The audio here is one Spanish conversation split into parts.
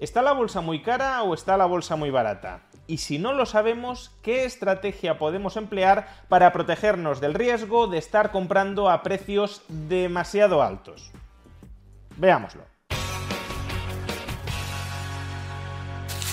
¿Está la bolsa muy cara o está la bolsa muy barata? Y si no lo sabemos, ¿qué estrategia podemos emplear para protegernos del riesgo de estar comprando a precios demasiado altos? Veámoslo.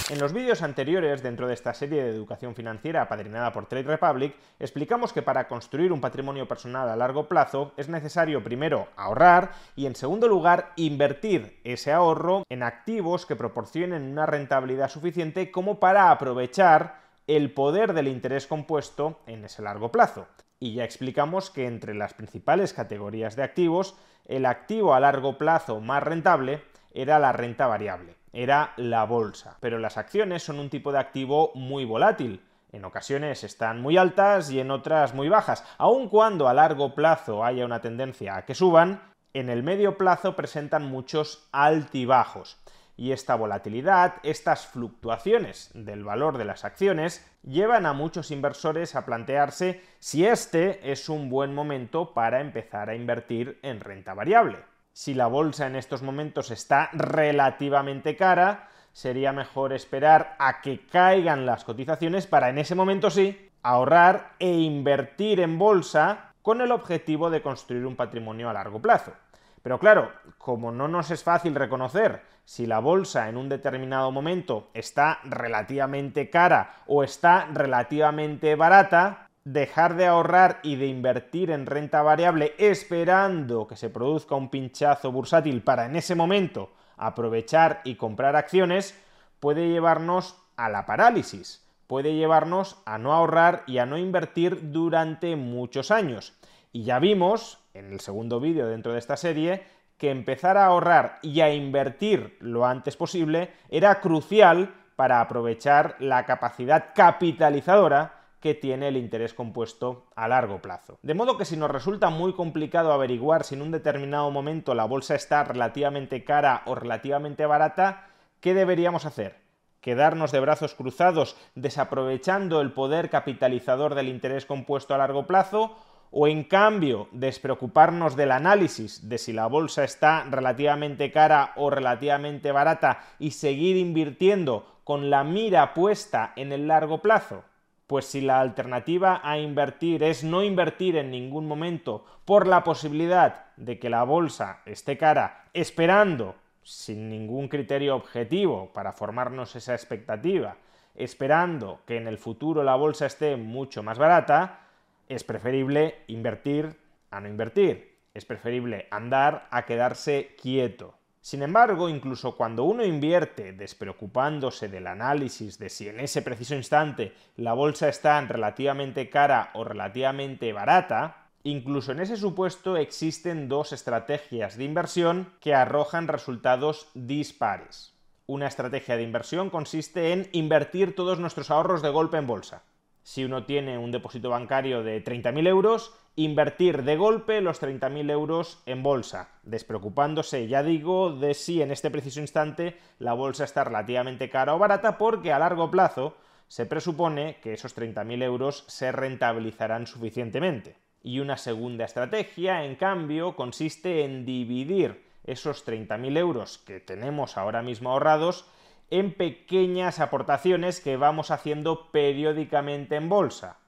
En los vídeos anteriores, dentro de esta serie de educación financiera apadrinada por Trade Republic, explicamos que para construir un patrimonio personal a largo plazo es necesario primero ahorrar y en segundo lugar invertir ese ahorro en activos que proporcionen una rentabilidad suficiente como para aprovechar el poder del interés compuesto en ese largo plazo. Y ya explicamos que entre las principales categorías de activos, el activo a largo plazo más rentable era la renta variable era la bolsa. Pero las acciones son un tipo de activo muy volátil. En ocasiones están muy altas y en otras muy bajas. Aun cuando a largo plazo haya una tendencia a que suban, en el medio plazo presentan muchos altibajos. Y esta volatilidad, estas fluctuaciones del valor de las acciones, llevan a muchos inversores a plantearse si este es un buen momento para empezar a invertir en renta variable si la bolsa en estos momentos está relativamente cara, sería mejor esperar a que caigan las cotizaciones para en ese momento sí ahorrar e invertir en bolsa con el objetivo de construir un patrimonio a largo plazo. Pero claro, como no nos es fácil reconocer si la bolsa en un determinado momento está relativamente cara o está relativamente barata, dejar de ahorrar y de invertir en renta variable esperando que se produzca un pinchazo bursátil para en ese momento aprovechar y comprar acciones, puede llevarnos a la parálisis, puede llevarnos a no ahorrar y a no invertir durante muchos años. Y ya vimos, en el segundo vídeo dentro de esta serie, que empezar a ahorrar y a invertir lo antes posible era crucial para aprovechar la capacidad capitalizadora tiene el interés compuesto a largo plazo. De modo que si nos resulta muy complicado averiguar si en un determinado momento la bolsa está relativamente cara o relativamente barata, ¿qué deberíamos hacer? ¿Quedarnos de brazos cruzados desaprovechando el poder capitalizador del interés compuesto a largo plazo? ¿O en cambio despreocuparnos del análisis de si la bolsa está relativamente cara o relativamente barata y seguir invirtiendo con la mira puesta en el largo plazo? Pues si la alternativa a invertir es no invertir en ningún momento por la posibilidad de que la bolsa esté cara, esperando, sin ningún criterio objetivo para formarnos esa expectativa, esperando que en el futuro la bolsa esté mucho más barata, es preferible invertir a no invertir. Es preferible andar a quedarse quieto. Sin embargo, incluso cuando uno invierte despreocupándose del análisis de si en ese preciso instante la bolsa está relativamente cara o relativamente barata, incluso en ese supuesto existen dos estrategias de inversión que arrojan resultados dispares. Una estrategia de inversión consiste en invertir todos nuestros ahorros de golpe en bolsa si uno tiene un depósito bancario de 30.000 euros, invertir de golpe los 30.000 euros en bolsa, despreocupándose, ya digo, de si en este preciso instante la bolsa está relativamente cara o barata, porque a largo plazo se presupone que esos 30.000 euros se rentabilizarán suficientemente. Y una segunda estrategia, en cambio, consiste en dividir esos 30.000 euros que tenemos ahora mismo ahorrados en pequeñas aportaciones que vamos haciendo periódicamente en bolsa.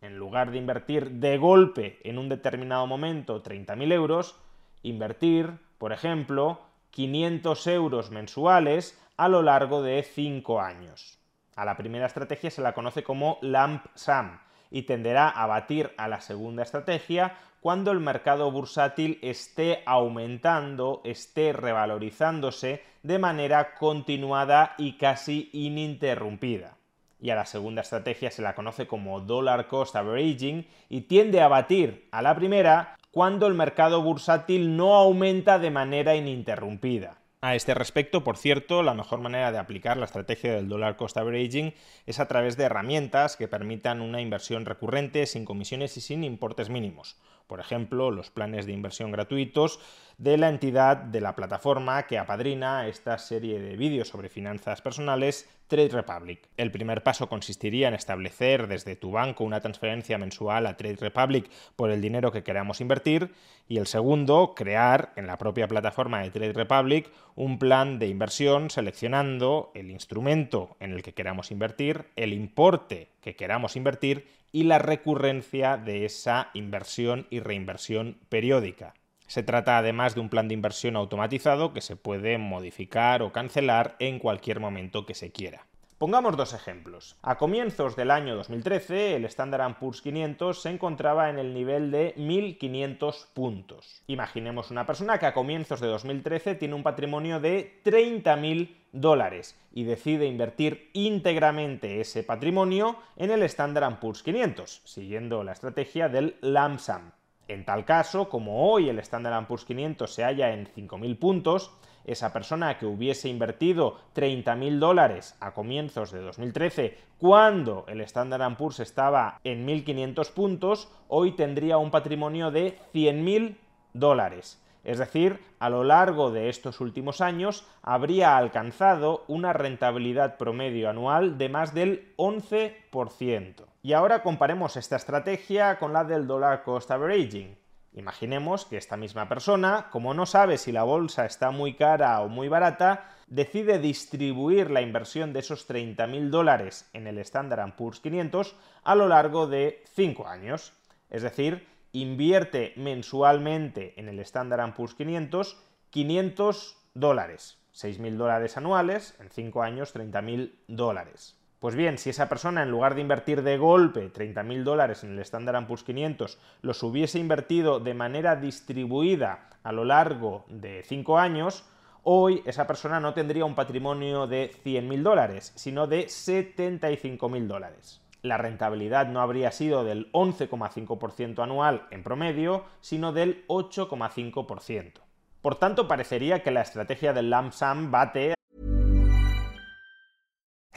En lugar de invertir de golpe en un determinado momento 30.000 euros, invertir, por ejemplo, 500 euros mensuales a lo largo de 5 años. A la primera estrategia se la conoce como lump sum y tenderá a batir a la segunda estrategia cuando el mercado bursátil esté aumentando, esté revalorizándose de manera continuada y casi ininterrumpida. Y a la segunda estrategia se la conoce como dollar cost averaging y tiende a batir a la primera cuando el mercado bursátil no aumenta de manera ininterrumpida. A este respecto, por cierto, la mejor manera de aplicar la estrategia del dollar cost averaging es a través de herramientas que permitan una inversión recurrente sin comisiones y sin importes mínimos. Por ejemplo, los planes de inversión gratuitos de la entidad de la plataforma que apadrina esta serie de vídeos sobre finanzas personales, Trade Republic. El primer paso consistiría en establecer desde tu banco una transferencia mensual a Trade Republic por el dinero que queramos invertir y el segundo, crear en la propia plataforma de Trade Republic un plan de inversión seleccionando el instrumento en el que queramos invertir, el importe que queramos invertir y la recurrencia de esa inversión y reinversión periódica. Se trata además de un plan de inversión automatizado que se puede modificar o cancelar en cualquier momento que se quiera. Pongamos dos ejemplos. A comienzos del año 2013, el Standard Poor's 500 se encontraba en el nivel de 1.500 puntos. Imaginemos una persona que a comienzos de 2013 tiene un patrimonio de 30.000 dólares y decide invertir íntegramente ese patrimonio en el Standard Poor's 500, siguiendo la estrategia del LAMSAM. En tal caso, como hoy el Standard Poor's 500 se halla en 5.000 puntos, esa persona que hubiese invertido 30.000 dólares a comienzos de 2013, cuando el Standard Poor's estaba en 1.500 puntos, hoy tendría un patrimonio de 100.000 dólares. Es decir, a lo largo de estos últimos años habría alcanzado una rentabilidad promedio anual de más del 11%. Y ahora comparemos esta estrategia con la del dollar cost averaging. Imaginemos que esta misma persona, como no sabe si la bolsa está muy cara o muy barata, decide distribuir la inversión de esos 30.000 dólares en el Standard Poor's 500 a lo largo de 5 años. Es decir, invierte mensualmente en el Standard Poor's 500 500 dólares, 6.000 dólares anuales, en 5 años 30.000 dólares. Pues bien, si esa persona en lugar de invertir de golpe 30.000 dólares en el Standard Poor's 500 los hubiese invertido de manera distribuida a lo largo de 5 años, hoy esa persona no tendría un patrimonio de 100.000 dólares, sino de 75.000 dólares. La rentabilidad no habría sido del 11,5% anual en promedio, sino del 8,5%. Por tanto, parecería que la estrategia del LAMSAM bate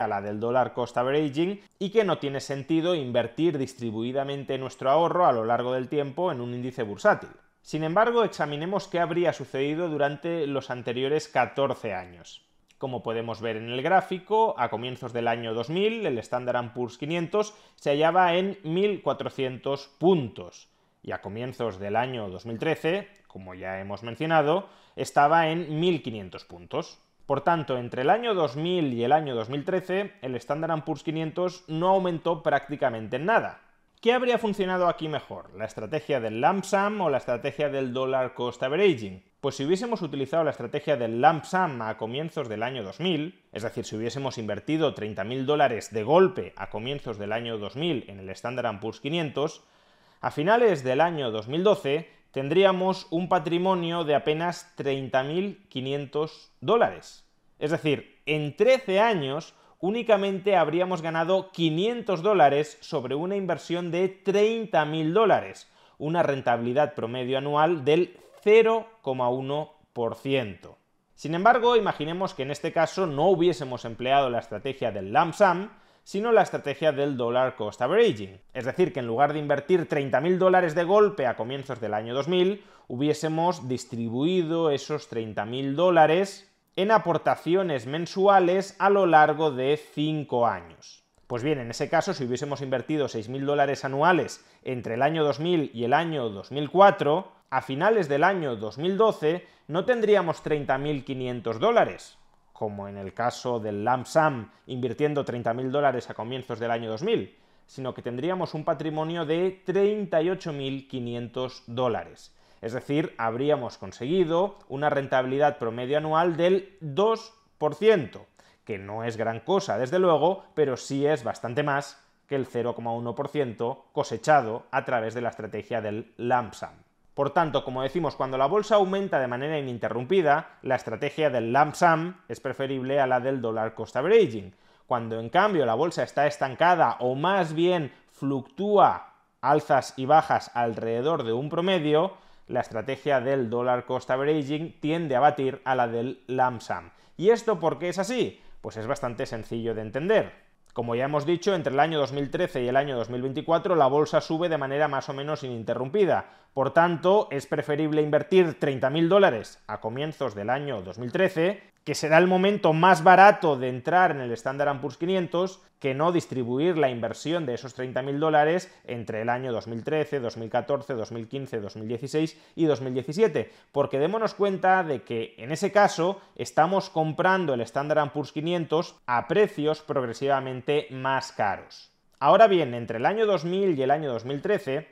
A la del dólar cost averaging y que no tiene sentido invertir distribuidamente nuestro ahorro a lo largo del tiempo en un índice bursátil. Sin embargo, examinemos qué habría sucedido durante los anteriores 14 años. Como podemos ver en el gráfico, a comienzos del año 2000 el Standard Poor's 500 se hallaba en 1.400 puntos y a comienzos del año 2013, como ya hemos mencionado, estaba en 1.500 puntos. Por tanto, entre el año 2000 y el año 2013, el Standard Poor's 500 no aumentó prácticamente en nada. ¿Qué habría funcionado aquí mejor? ¿La estrategia del lump sum o la estrategia del dollar cost averaging? Pues si hubiésemos utilizado la estrategia del lump sum a comienzos del año 2000, es decir, si hubiésemos invertido 30.000 dólares de golpe a comienzos del año 2000 en el Standard Poor's 500, a finales del año 2012 tendríamos un patrimonio de apenas 30.500 dólares. Es decir, en 13 años únicamente habríamos ganado 500 dólares sobre una inversión de 30.000 dólares, una rentabilidad promedio anual del 0,1%. Sin embargo, imaginemos que en este caso no hubiésemos empleado la estrategia del lump sum, sino la estrategia del dollar cost averaging. Es decir, que en lugar de invertir 30.000 dólares de golpe a comienzos del año 2000, hubiésemos distribuido esos 30.000 dólares en aportaciones mensuales a lo largo de 5 años. Pues bien, en ese caso, si hubiésemos invertido 6.000 dólares anuales entre el año 2000 y el año 2004, a finales del año 2012 no tendríamos 30.500 dólares, como en el caso del lump invirtiendo 30.000 dólares a comienzos del año 2000, sino que tendríamos un patrimonio de 38.500 dólares. Es decir, habríamos conseguido una rentabilidad promedio anual del 2%, que no es gran cosa, desde luego, pero sí es bastante más que el 0,1% cosechado a través de la estrategia del lump sum. Por tanto, como decimos, cuando la bolsa aumenta de manera ininterrumpida, la estrategia del lump es preferible a la del dollar cost averaging. Cuando en cambio la bolsa está estancada o más bien fluctúa alzas y bajas alrededor de un promedio, la estrategia del dollar cost averaging tiende a batir a la del lump. ¿Y esto por qué es así? Pues es bastante sencillo de entender. Como ya hemos dicho, entre el año 2013 y el año 2024 la bolsa sube de manera más o menos ininterrumpida. Por tanto, es preferible invertir 30.000 dólares a comienzos del año 2013 que será el momento más barato de entrar en el Standard Poor's 500 que no distribuir la inversión de esos 30.000 dólares entre el año 2013, 2014, 2015, 2016 y 2017, porque démonos cuenta de que en ese caso estamos comprando el Standard Poor's 500 a precios progresivamente más caros. Ahora bien, entre el año 2000 y el año 2013,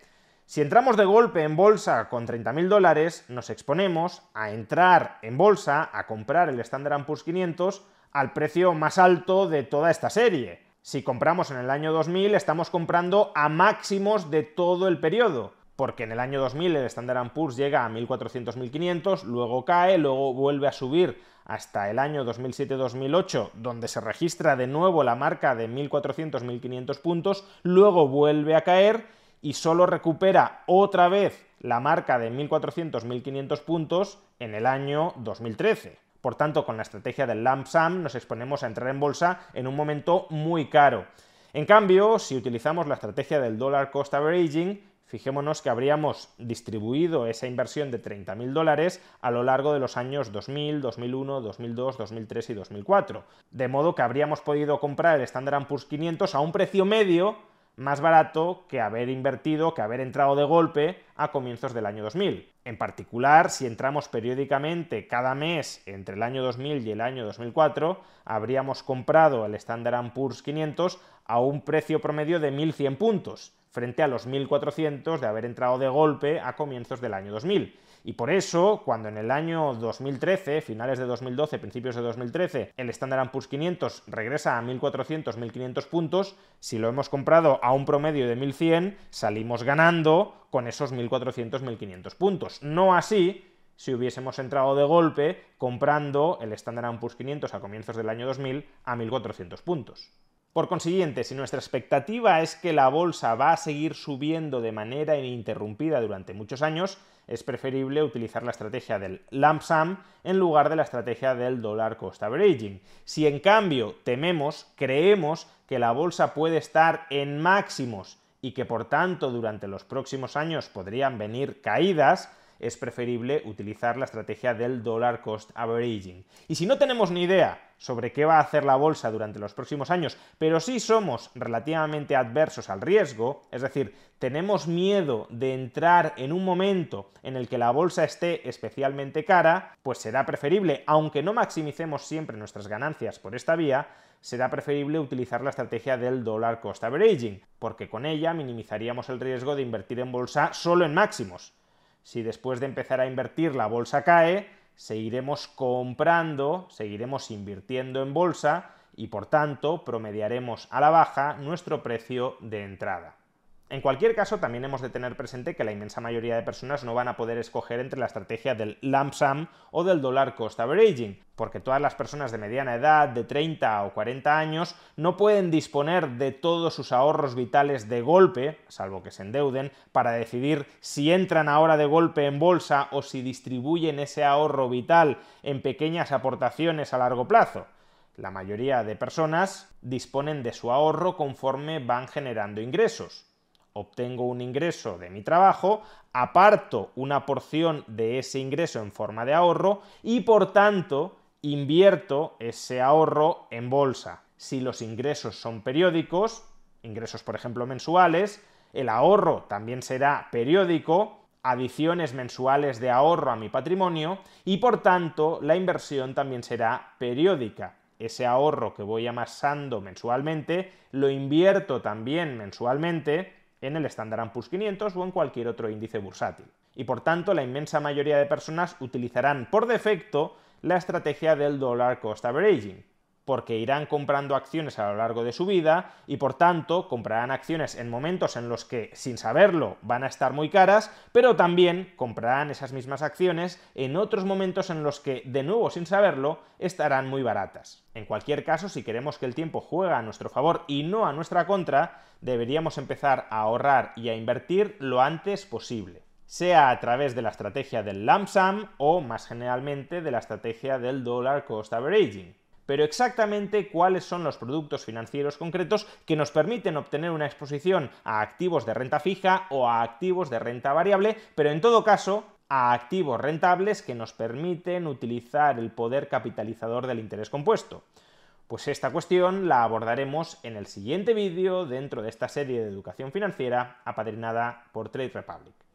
si entramos de golpe en bolsa con 30.000 dólares, nos exponemos a entrar en bolsa a comprar el Standard Poor's 500 al precio más alto de toda esta serie. Si compramos en el año 2000, estamos comprando a máximos de todo el periodo, porque en el año 2000 el Standard Poor's llega a 1.400-1.500, luego cae, luego vuelve a subir hasta el año 2007-2008, donde se registra de nuevo la marca de 1.400-1.500 puntos, luego vuelve a caer y solo recupera otra vez la marca de 1.400-1.500 puntos en el año 2013. Por tanto, con la estrategia del lump sum nos exponemos a entrar en bolsa en un momento muy caro. En cambio, si utilizamos la estrategia del dollar cost averaging, fijémonos que habríamos distribuido esa inversión de 30.000 dólares a lo largo de los años 2000, 2001, 2002, 2003 y 2004. De modo que habríamos podido comprar el Standard Poor's 500 a un precio medio más barato que haber invertido, que haber entrado de golpe a comienzos del año 2000. En particular, si entramos periódicamente cada mes entre el año 2000 y el año 2004, habríamos comprado el Standard Poor's 500 a un precio promedio de 1.100 puntos, frente a los 1.400 de haber entrado de golpe a comienzos del año 2000. Y por eso, cuando en el año 2013, finales de 2012, principios de 2013, el Standard Poor's 500 regresa a 1.400, 1.500 puntos, si lo hemos comprado a un promedio de 1.100, salimos ganando con esos 1.400, 1.500 puntos. No así si hubiésemos entrado de golpe comprando el Standard Poor's 500 a comienzos del año 2000 a 1.400 puntos. Por consiguiente, si nuestra expectativa es que la bolsa va a seguir subiendo de manera ininterrumpida durante muchos años, es preferible utilizar la estrategia del lump sum en lugar de la estrategia del dollar cost averaging. Si en cambio tememos, creemos que la bolsa puede estar en máximos y que por tanto durante los próximos años podrían venir caídas, es preferible utilizar la estrategia del dollar cost averaging. Y si no tenemos ni idea sobre qué va a hacer la bolsa durante los próximos años, pero sí somos relativamente adversos al riesgo, es decir, tenemos miedo de entrar en un momento en el que la bolsa esté especialmente cara, pues será preferible, aunque no maximicemos siempre nuestras ganancias por esta vía, será preferible utilizar la estrategia del dollar cost averaging, porque con ella minimizaríamos el riesgo de invertir en bolsa solo en máximos. Si después de empezar a invertir la bolsa cae, seguiremos comprando, seguiremos invirtiendo en bolsa y por tanto promediaremos a la baja nuestro precio de entrada. En cualquier caso, también hemos de tener presente que la inmensa mayoría de personas no van a poder escoger entre la estrategia del lump sum o del dollar cost averaging, porque todas las personas de mediana edad, de 30 o 40 años, no pueden disponer de todos sus ahorros vitales de golpe, salvo que se endeuden, para decidir si entran ahora de golpe en bolsa o si distribuyen ese ahorro vital en pequeñas aportaciones a largo plazo. La mayoría de personas disponen de su ahorro conforme van generando ingresos obtengo un ingreso de mi trabajo, aparto una porción de ese ingreso en forma de ahorro y por tanto invierto ese ahorro en bolsa. Si los ingresos son periódicos, ingresos por ejemplo mensuales, el ahorro también será periódico, adiciones mensuales de ahorro a mi patrimonio y por tanto la inversión también será periódica. Ese ahorro que voy amasando mensualmente lo invierto también mensualmente en el Standard Poor's 500 o en cualquier otro índice bursátil. Y por tanto, la inmensa mayoría de personas utilizarán por defecto la estrategia del dollar cost averaging, porque irán comprando acciones a lo largo de su vida y por tanto comprarán acciones en momentos en los que, sin saberlo, van a estar muy caras, pero también comprarán esas mismas acciones en otros momentos en los que, de nuevo sin saberlo, estarán muy baratas. En cualquier caso, si queremos que el tiempo juegue a nuestro favor y no a nuestra contra, deberíamos empezar a ahorrar y a invertir lo antes posible sea a través de la estrategia del lump sum o más generalmente de la estrategia del dollar cost averaging pero exactamente cuáles son los productos financieros concretos que nos permiten obtener una exposición a activos de renta fija o a activos de renta variable, pero en todo caso a activos rentables que nos permiten utilizar el poder capitalizador del interés compuesto. Pues esta cuestión la abordaremos en el siguiente vídeo dentro de esta serie de educación financiera apadrinada por Trade Republic.